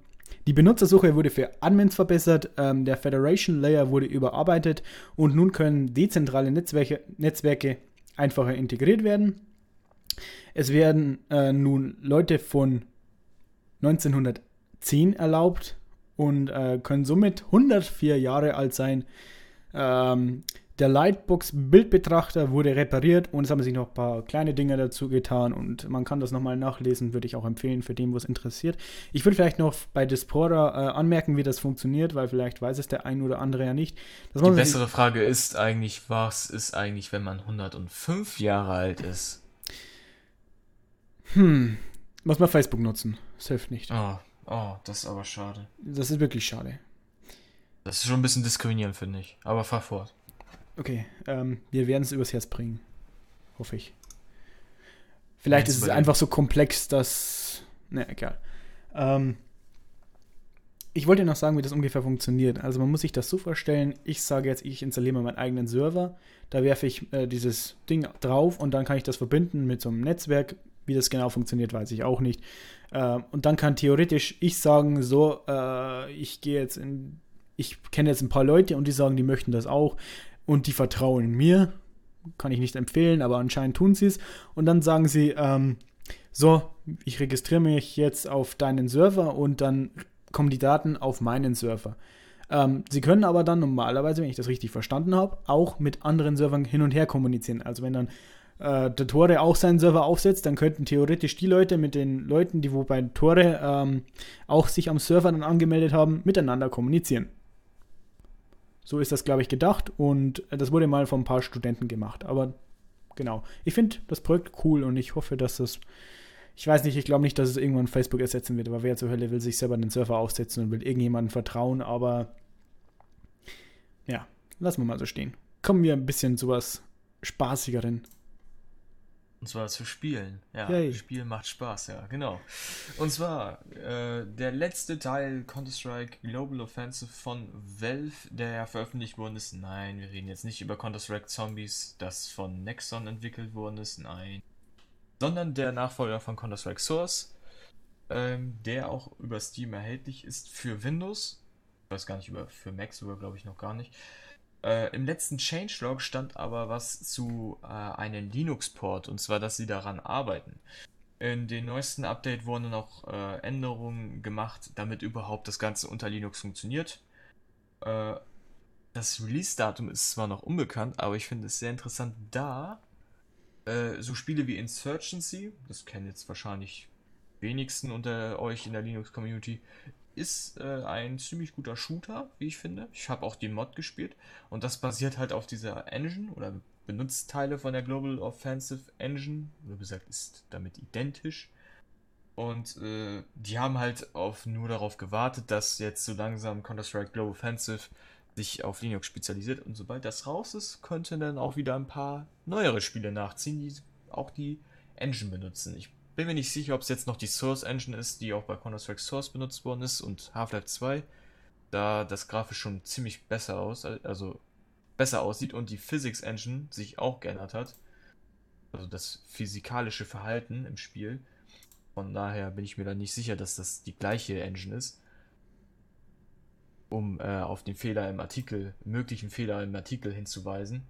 die Benutzersuche wurde für Admins verbessert, ähm, der Federation Layer wurde überarbeitet und nun können dezentrale Netzwerke, Netzwerke einfacher integriert werden. Es werden äh, nun Leute von 1910 erlaubt und äh, können somit 104 Jahre alt sein. Ähm, der Lightbox-Bildbetrachter wurde repariert und es haben sich noch ein paar kleine Dinge dazu getan und man kann das nochmal nachlesen, würde ich auch empfehlen für den, wo es interessiert. Ich würde vielleicht noch bei Dispora äh, anmerken, wie das funktioniert, weil vielleicht weiß es der ein oder andere ja nicht. Die bessere Frage ist eigentlich, was ist eigentlich, wenn man 105 Jahre alt ist? Hm, muss man Facebook nutzen. Das hilft nicht. Oh, oh, das ist aber schade. Das ist wirklich schade. Das ist schon ein bisschen diskriminierend, finde ich. Aber fahr fort. Okay, ähm, wir werden es übers Herz bringen. Hoffe ich. Vielleicht ist es einfach so komplex, dass. Ne, egal. Ähm, ich wollte noch sagen, wie das ungefähr funktioniert. Also man muss sich das so vorstellen, ich sage jetzt, ich installiere mal meinen eigenen Server, da werfe ich äh, dieses Ding drauf und dann kann ich das verbinden mit so einem Netzwerk. Wie das genau funktioniert, weiß ich auch nicht. Äh, und dann kann theoretisch ich sagen, so, äh, ich gehe jetzt in, ich kenne jetzt ein paar Leute und die sagen, die möchten das auch und die vertrauen mir. Kann ich nicht empfehlen, aber anscheinend tun sie es. Und dann sagen sie, ähm, so, ich registriere mich jetzt auf deinen Server und dann kommen die Daten auf meinen Server. Ähm, sie können aber dann normalerweise, wenn ich das richtig verstanden habe, auch mit anderen Servern hin und her kommunizieren. Also wenn dann äh, der Tore auch seinen Server aufsetzt, dann könnten theoretisch die Leute mit den Leuten, die wo bei Tore ähm, auch sich am Server dann angemeldet haben, miteinander kommunizieren. So ist das, glaube ich, gedacht und das wurde mal von ein paar Studenten gemacht. Aber genau, ich finde das Projekt cool und ich hoffe, dass es. Ich weiß nicht, ich glaube nicht, dass es irgendwann Facebook ersetzen wird, aber wer zur Hölle will sich selber den Server aufsetzen und will irgendjemandem vertrauen, aber ja, lassen wir mal so stehen. Kommen wir ein bisschen zu was Spaßigeren. Und zwar zu spielen. Ja, Yay. Spiel macht Spaß, ja, genau. Und zwar äh, der letzte Teil Counter-Strike Global Offensive von Valve, der ja veröffentlicht worden ist. Nein, wir reden jetzt nicht über Counter-Strike Zombies, das von Nexon entwickelt worden ist. Nein. Sondern der Nachfolger von Counter-Strike Source, ähm, der auch über Steam erhältlich ist für Windows. Ich weiß gar nicht, über für Mac sogar, glaube ich, noch gar nicht. Äh, Im letzten Changelog stand aber was zu äh, einem Linux-Port und zwar, dass sie daran arbeiten. In den neuesten Update wurden noch äh, Änderungen gemacht, damit überhaupt das Ganze unter Linux funktioniert. Äh, das Release-Datum ist zwar noch unbekannt, aber ich finde es sehr interessant, da äh, so Spiele wie Insurgency, das kennen jetzt wahrscheinlich wenigsten unter euch in der Linux-Community, ist äh, ein ziemlich guter Shooter, wie ich finde. Ich habe auch den Mod gespielt und das basiert halt auf dieser Engine oder benutzt Teile von der Global Offensive Engine, wie gesagt, ist damit identisch. Und äh, die haben halt auf, nur darauf gewartet, dass jetzt so langsam Counter-Strike Global Offensive sich auf Linux spezialisiert. Und sobald das raus ist, könnten dann auch wieder ein paar neuere Spiele nachziehen, die auch die Engine benutzen. Ich bin mir nicht sicher, ob es jetzt noch die Source Engine ist, die auch bei Counter-Strike Source benutzt worden ist und Half-Life 2, da das grafisch schon ziemlich besser aus, also besser aussieht und die Physics Engine sich auch geändert hat. Also das physikalische Verhalten im Spiel. Von daher bin ich mir da nicht sicher, dass das die gleiche Engine ist. Um äh, auf den Fehler im Artikel, möglichen Fehler im Artikel hinzuweisen.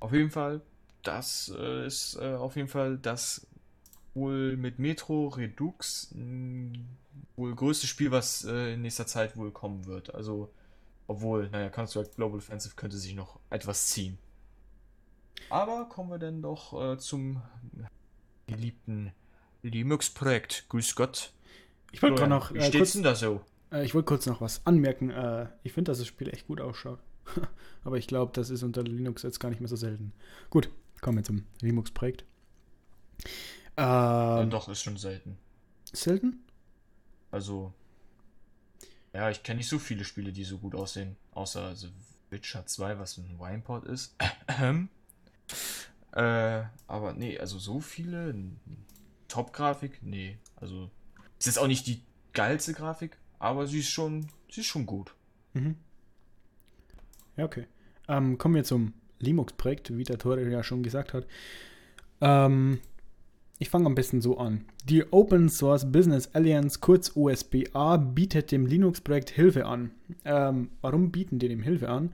Auf jeden Fall, das äh, ist äh, auf jeden Fall das wohl mit Metro Redux mh, wohl größte Spiel, was äh, in nächster Zeit wohl kommen wird. Also, obwohl, naja, Counter-Strike Global Offensive könnte sich noch etwas ziehen. Aber kommen wir dann doch äh, zum geliebten Linux-Projekt. Grüß Gott. Ich wollte gerade noch. Wie äh, steht's denn da so? Äh, ich wollte kurz noch was anmerken. Äh, ich finde, dass das Spiel echt gut ausschaut. [LAUGHS] Aber ich glaube, das ist unter Linux jetzt gar nicht mehr so selten. Gut, kommen wir zum Linux-Projekt. Ähm, ja, doch, ist schon selten. Selten? Also. Ja, ich kenne nicht so viele Spiele, die so gut aussehen. Außer also Witcher 2, was ein Wineport ist. [CLEARS THROAT] äh, aber nee, also so viele Top-Grafik? Nee. Also, es ist auch nicht die geilste Grafik, aber sie ist schon, sie ist schon gut. Mhm. Ja, okay. Ähm, kommen wir zum Linux-Projekt, wie der Tore ja schon gesagt hat. Ähm, ich fange am besten so an. Die Open Source Business Alliance, kurz OSBA, bietet dem Linux-Projekt Hilfe an. Ähm, warum bieten die dem Hilfe an?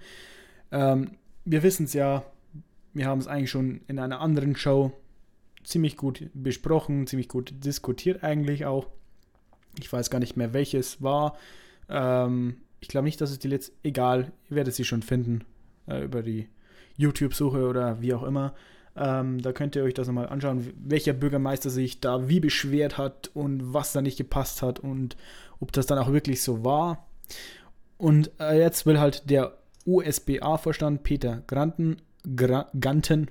Ähm, wir wissen es ja, wir haben es eigentlich schon in einer anderen Show ziemlich gut besprochen, ziemlich gut diskutiert eigentlich auch. Ich weiß gar nicht mehr, welches war. Ähm, ich glaube nicht, dass es die letzte. Egal, ihr werdet sie schon finden äh, über die YouTube-Suche oder wie auch immer. Ähm, da könnt ihr euch das nochmal anschauen, welcher Bürgermeister sich da wie beschwert hat und was da nicht gepasst hat und ob das dann auch wirklich so war. Und äh, jetzt will halt der USB-A-Vorstand Peter Granten, Gra Ganten,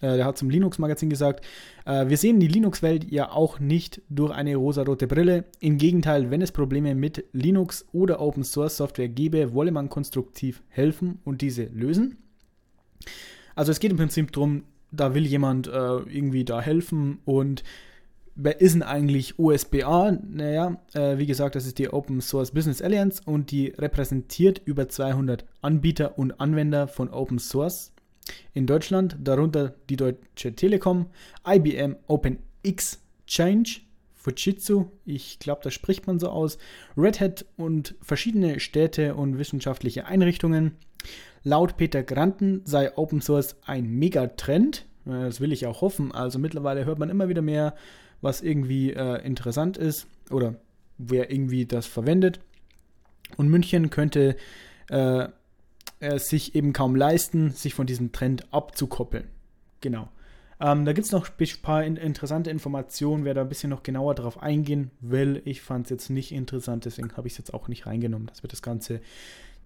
äh, der hat zum Linux-Magazin gesagt, äh, wir sehen die Linux-Welt ja auch nicht durch eine rosarote Brille. Im Gegenteil, wenn es Probleme mit Linux oder Open Source Software gäbe, wolle man konstruktiv helfen und diese lösen. Also es geht im Prinzip darum, da will jemand äh, irgendwie da helfen und wer ist denn eigentlich OSBA? Naja, äh, wie gesagt, das ist die Open Source Business Alliance und die repräsentiert über 200 Anbieter und Anwender von Open Source in Deutschland, darunter die Deutsche Telekom, IBM Open Exchange, Fujitsu, ich glaube, das spricht man so aus, Red Hat und verschiedene Städte und wissenschaftliche Einrichtungen. Laut Peter Granten sei Open Source ein Megatrend. Äh, das will ich auch hoffen. Also mittlerweile hört man immer wieder mehr, was irgendwie äh, interessant ist oder wer irgendwie das verwendet. Und München könnte äh, es sich eben kaum leisten, sich von diesem Trend abzukoppeln. Genau. Ähm, da gibt es noch ein paar in interessante Informationen, wer da ein bisschen noch genauer drauf eingehen will. Ich fand es jetzt nicht interessant, deswegen habe ich es jetzt auch nicht reingenommen. Das wird das Ganze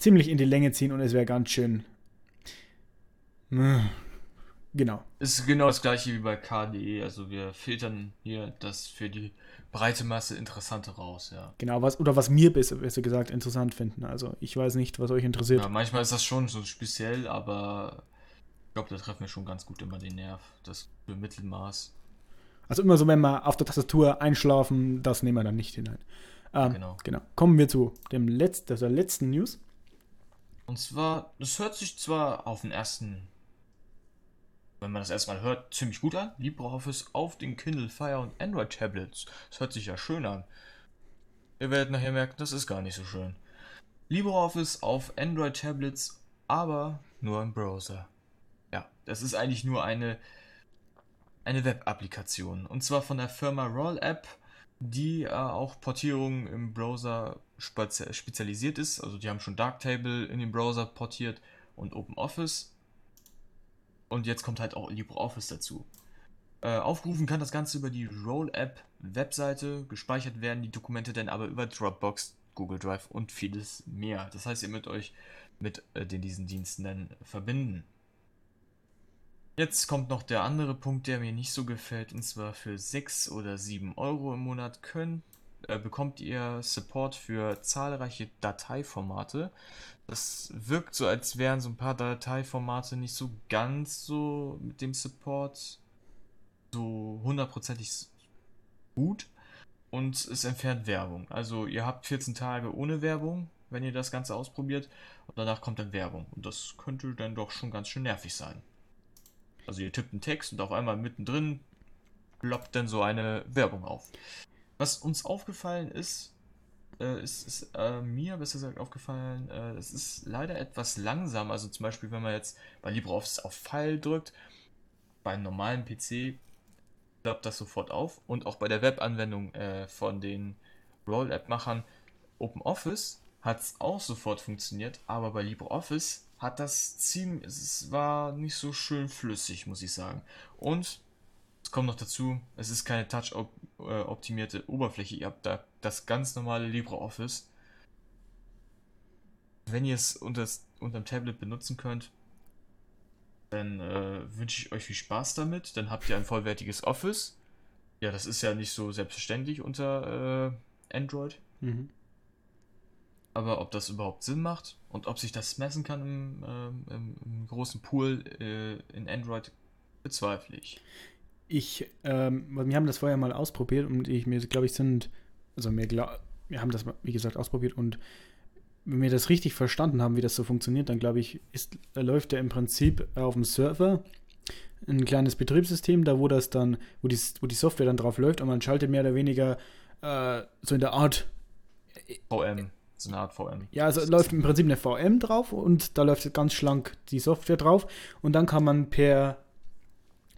ziemlich in die Länge ziehen und es wäre ganz schön. Genau. Ist genau das gleiche wie bei KDE. Also wir filtern hier das für die breite Masse Interessante raus, ja. Genau, was, oder was mir besser, besser gesagt interessant finden. Also ich weiß nicht, was euch interessiert. Ja, manchmal ist das schon so speziell, aber ich glaube, da treffen wir schon ganz gut immer den Nerv. Das für Mittelmaß. Also immer so, wenn wir auf der Tastatur einschlafen, das nehmen wir dann nicht hinein. Ähm, genau. genau. Kommen wir zu dem Letz der letzten News. Und zwar, das hört sich zwar auf den ersten, wenn man das erstmal hört, ziemlich gut an. LibreOffice auf den Kindle Fire und Android Tablets. Das hört sich ja schön an. Ihr werdet nachher merken, das ist gar nicht so schön. LibreOffice auf Android Tablets, aber nur im Browser. Ja, das ist eigentlich nur eine, eine Web-Applikation. Und zwar von der Firma Roll App, die äh, auch Portierungen im Browser spezialisiert ist. Also die haben schon Darktable in den Browser portiert und OpenOffice. Und jetzt kommt halt auch LibreOffice dazu. Äh, aufgerufen kann das Ganze über die Roll-App-Webseite, gespeichert werden die Dokumente dann aber über Dropbox Google Drive und vieles mehr. Das heißt, ihr müsst euch mit äh, den, diesen Diensten dann verbinden. Jetzt kommt noch der andere Punkt, der mir nicht so gefällt, und zwar für 6 oder 7 Euro im Monat könnt, äh, bekommt ihr Support für zahlreiche Dateiformate. Das wirkt so, als wären so ein paar Dateiformate nicht so ganz so mit dem Support so hundertprozentig gut und es entfernt Werbung. Also ihr habt 14 Tage ohne Werbung, wenn ihr das Ganze ausprobiert und danach kommt dann Werbung und das könnte dann doch schon ganz schön nervig sein. Also ihr tippt einen Text und auf einmal mittendrin ploppt dann so eine Werbung auf. Was uns aufgefallen ist, äh, ist, ist äh, mir besser gesagt aufgefallen, äh, es ist leider etwas langsam. Also zum Beispiel, wenn man jetzt bei LibreOffice auf Pfeil drückt, bei einem normalen PC klappt das sofort auf. Und auch bei der Webanwendung äh, von den Roll-App-Machern OpenOffice hat es auch sofort funktioniert, aber bei LibreOffice hat das ziemlich, es war nicht so schön flüssig, muss ich sagen. Und kommt noch dazu, es ist keine touch-optimierte Oberfläche, ihr habt da das ganz normale LibreOffice. Wenn ihr es unter, dem Tablet benutzen könnt, dann äh, wünsche ich euch viel Spaß damit. Dann habt ihr ein vollwertiges Office. Ja, das ist ja nicht so selbstverständlich unter äh, Android. Mhm. Aber ob das überhaupt Sinn macht und ob sich das messen kann im, äh, im, im großen Pool äh, in Android, bezweifle ich. Ich, ähm, wir haben das vorher mal ausprobiert und ich mir, glaube ich, sind, also wir, wir haben das, wie gesagt, ausprobiert und wenn wir das richtig verstanden haben, wie das so funktioniert, dann glaube ich, ist, läuft der im Prinzip auf dem Server ein kleines Betriebssystem, da wo das dann, wo die, wo die Software dann drauf läuft und man schaltet mehr oder weniger äh, so in der Art VM, so eine Art VM. Ja, also läuft im Prinzip eine VM drauf und da läuft ganz schlank die Software drauf und dann kann man per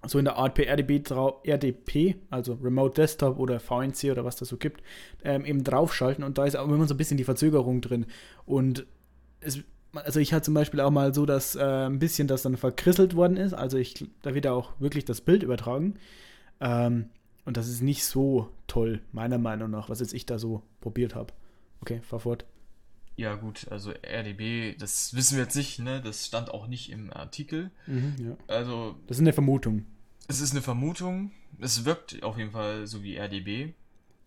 so in der Art per RDP, RDP, also Remote Desktop oder VNC oder was das so gibt, ähm, eben draufschalten und da ist auch immer so ein bisschen die Verzögerung drin. Und es, also ich hatte zum Beispiel auch mal so, dass äh, ein bisschen das dann verkrisselt worden ist. Also ich, da wird auch wirklich das Bild übertragen. Ähm, und das ist nicht so toll, meiner Meinung nach, was jetzt ich da so probiert habe. Okay, fahr fort. Ja, gut, also RDB, das wissen wir jetzt nicht, ne? Das stand auch nicht im Artikel. Mhm, ja. Also. Das ist eine Vermutung. Es ist eine Vermutung. Es wirkt auf jeden Fall so wie RDB.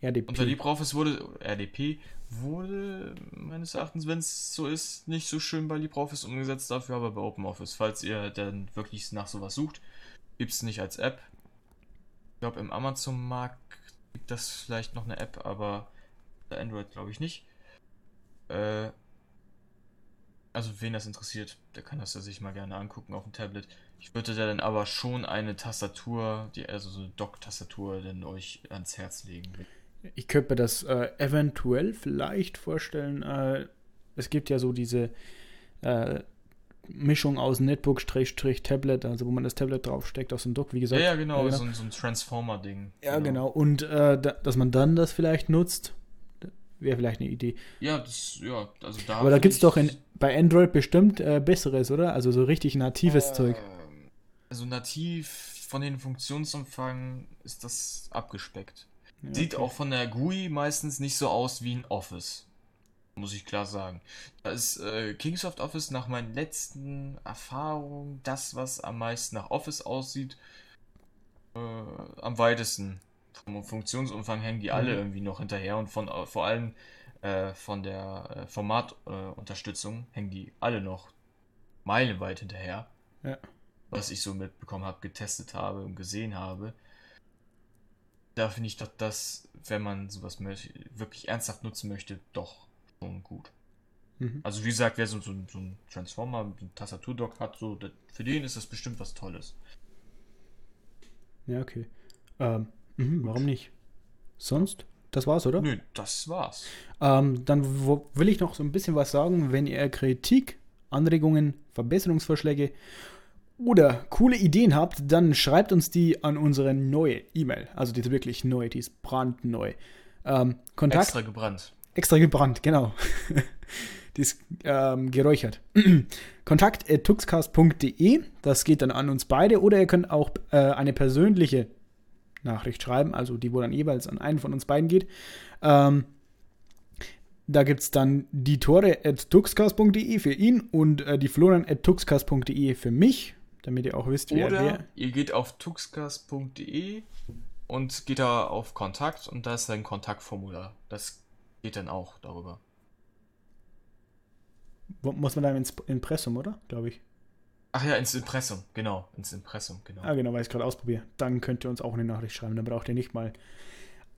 RDP. Unter LibreOffice wurde, RDP wurde meines Erachtens, wenn es so ist, nicht so schön bei LibreOffice umgesetzt, dafür aber bei OpenOffice. Falls ihr dann wirklich nach sowas sucht, gibt es nicht als App. Ich glaube, im Amazon-Markt gibt das vielleicht noch eine App, aber bei Android glaube ich nicht. Äh, also wen das interessiert, der kann das ja sich mal gerne angucken auf dem Tablet. Ich würde da dann aber schon eine Tastatur, die, also so eine Dock-Tastatur, dann euch ans Herz legen. Ich könnte mir das äh, eventuell vielleicht vorstellen. Äh, es gibt ja so diese äh, Mischung aus Netbook-Tablet, also wo man das Tablet draufsteckt aus dem Dock, wie gesagt. Ja, ja genau, genau. So, ein, so ein Transformer-Ding. Ja, genau. genau. Und äh, da, dass man dann das vielleicht nutzt, wäre vielleicht eine Idee. Ja, das, ja, also da. Aber da gibt es doch in, bei Android bestimmt äh, besseres, oder? Also so richtig natives Zeug. Also nativ von den Funktionsumfang ist das abgespeckt. Ja, Sieht auch von der GUI meistens nicht so aus wie ein Office. Muss ich klar sagen. Da ist äh, Kingsoft Office nach meinen letzten Erfahrungen das, was am meisten nach Office aussieht, äh, am weitesten. Vom Funktionsumfang hängen die alle mhm. irgendwie noch hinterher und von vor allem äh, von der äh, Formatunterstützung hängen die alle noch meilenweit hinterher. Ja was ich so mitbekommen habe, getestet habe und gesehen habe, da finde ich doch das, wenn man sowas wirklich ernsthaft nutzen möchte, doch schon gut. Mhm. Also wie gesagt, wer so, so, so ein Transformer mit einem Tastaturdock hat, so, für den ist das bestimmt was Tolles. Ja, okay. Ähm, mh, warum nicht? Sonst? Das war's, oder? Nö, das war's. Ähm, dann will ich noch so ein bisschen was sagen. Wenn ihr Kritik, Anregungen, Verbesserungsvorschläge oder coole Ideen habt, dann schreibt uns die an unsere neue E-Mail. Also die ist wirklich neu, die ist brandneu. Ähm, Kontakt, extra gebrannt. Extra gebrannt, genau. [LAUGHS] die ist ähm, geräuchert. [CLEARS THROAT] Kontakt.tuxcast.de, das geht dann an uns beide. Oder ihr könnt auch äh, eine persönliche Nachricht schreiben, also die, wo dann jeweils an einen von uns beiden geht. Ähm, Da gibt es dann die Tore at tuxcast.de für ihn und äh, die Florian at tuxcast.de für mich, damit ihr auch wisst, wer Oder wer. Ihr geht auf tuxcast.de und geht da auf Kontakt und da ist ein Kontaktformular. Das geht dann auch darüber. Muss man da ins Impressum, oder? Glaube ich. Ach ja, ins Impressum, genau. Ins Impressum, genau. Ah, genau, weil ich es gerade ausprobiere. Dann könnt ihr uns auch eine Nachricht schreiben. Dann braucht ihr nicht mal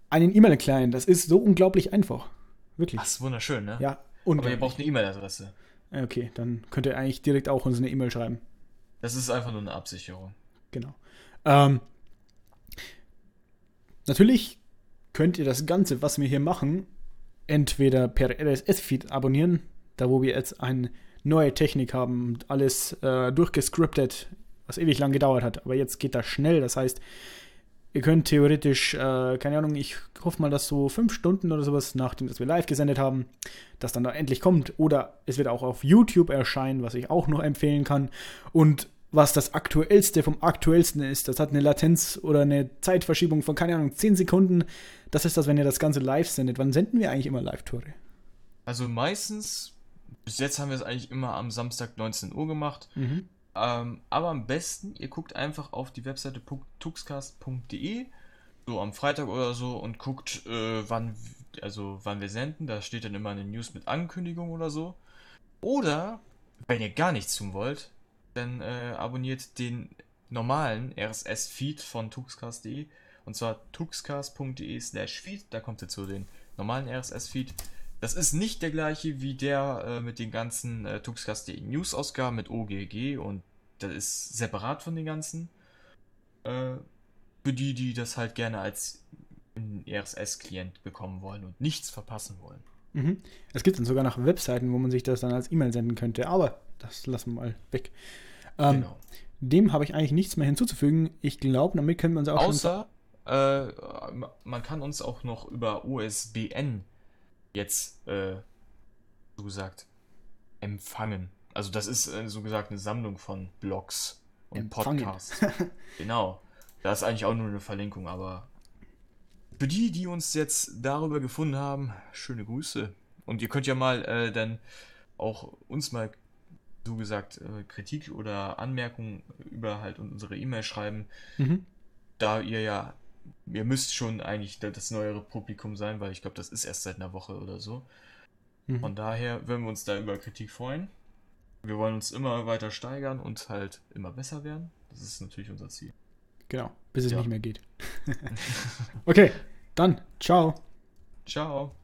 einen E-Mail-Client. Das ist so unglaublich einfach. Wirklich. Das ist wunderschön, ne? Ja, Aber ihr braucht eine E-Mail-Adresse. Okay, dann könnt ihr eigentlich direkt auch uns eine E-Mail schreiben. Das ist einfach nur eine Absicherung. Genau. Ähm, natürlich könnt ihr das Ganze, was wir hier machen, entweder per RSS-Feed abonnieren, da wo wir jetzt eine neue Technik haben, alles äh, durchgescriptet, was ewig lang gedauert hat. Aber jetzt geht das schnell. Das heißt, ihr könnt theoretisch, äh, keine Ahnung, ich hoffe mal, dass so fünf Stunden oder sowas, nachdem dass wir live gesendet haben, das dann da endlich kommt. Oder es wird auch auf YouTube erscheinen, was ich auch noch empfehlen kann. Und was das aktuellste vom aktuellsten ist, das hat eine Latenz oder eine Zeitverschiebung von, keine Ahnung, 10 Sekunden. Das ist das, wenn ihr das Ganze live sendet. Wann senden wir eigentlich immer Live-Tore? Also meistens bis jetzt haben wir es eigentlich immer am Samstag 19 Uhr gemacht. Mhm. Ähm, aber am besten, ihr guckt einfach auf die Webseite tuxcast.de, so am Freitag oder so, und guckt, äh, wann, also wann wir senden. Da steht dann immer eine News mit Ankündigung oder so. Oder, wenn ihr gar nichts tun wollt, dann äh, abonniert den normalen RSS-Feed von tuxcast.de und zwar tuxcast.de slash feed. Da kommt ihr zu den normalen RSS-Feed. Das ist nicht der gleiche wie der äh, mit den ganzen äh, Tuxcast.de News-Ausgaben mit OGG und das ist separat von den ganzen. Äh, für die, die das halt gerne als RSS-Klient bekommen wollen und nichts verpassen wollen. Mhm. Es gibt dann sogar noch Webseiten, wo man sich das dann als E-Mail senden könnte, aber das lassen wir mal weg. Ähm, genau. Dem habe ich eigentlich nichts mehr hinzuzufügen. Ich glaube, damit können wir uns auch Außer, äh, man kann uns auch noch über USBN jetzt, äh, so gesagt, empfangen. Also das ist äh, so gesagt eine Sammlung von Blogs und empfangen. Podcasts. [LAUGHS] genau. Da ist eigentlich auch nur eine Verlinkung, aber für die, die uns jetzt darüber gefunden haben, schöne Grüße. Und ihr könnt ja mal äh, dann auch uns mal, so gesagt, äh, Kritik oder Anmerkungen über halt unsere E-Mail schreiben. Mhm. Da ihr ja ihr müsst schon eigentlich das neuere Publikum sein, weil ich glaube, das ist erst seit einer Woche oder so. Mhm. Von daher würden wir uns da über Kritik freuen. Wir wollen uns immer weiter steigern und halt immer besser werden. Das ist natürlich unser Ziel. Genau, bis es ja. nicht mehr geht. [LAUGHS] [LAUGHS] okay, dann, ciao. Ciao.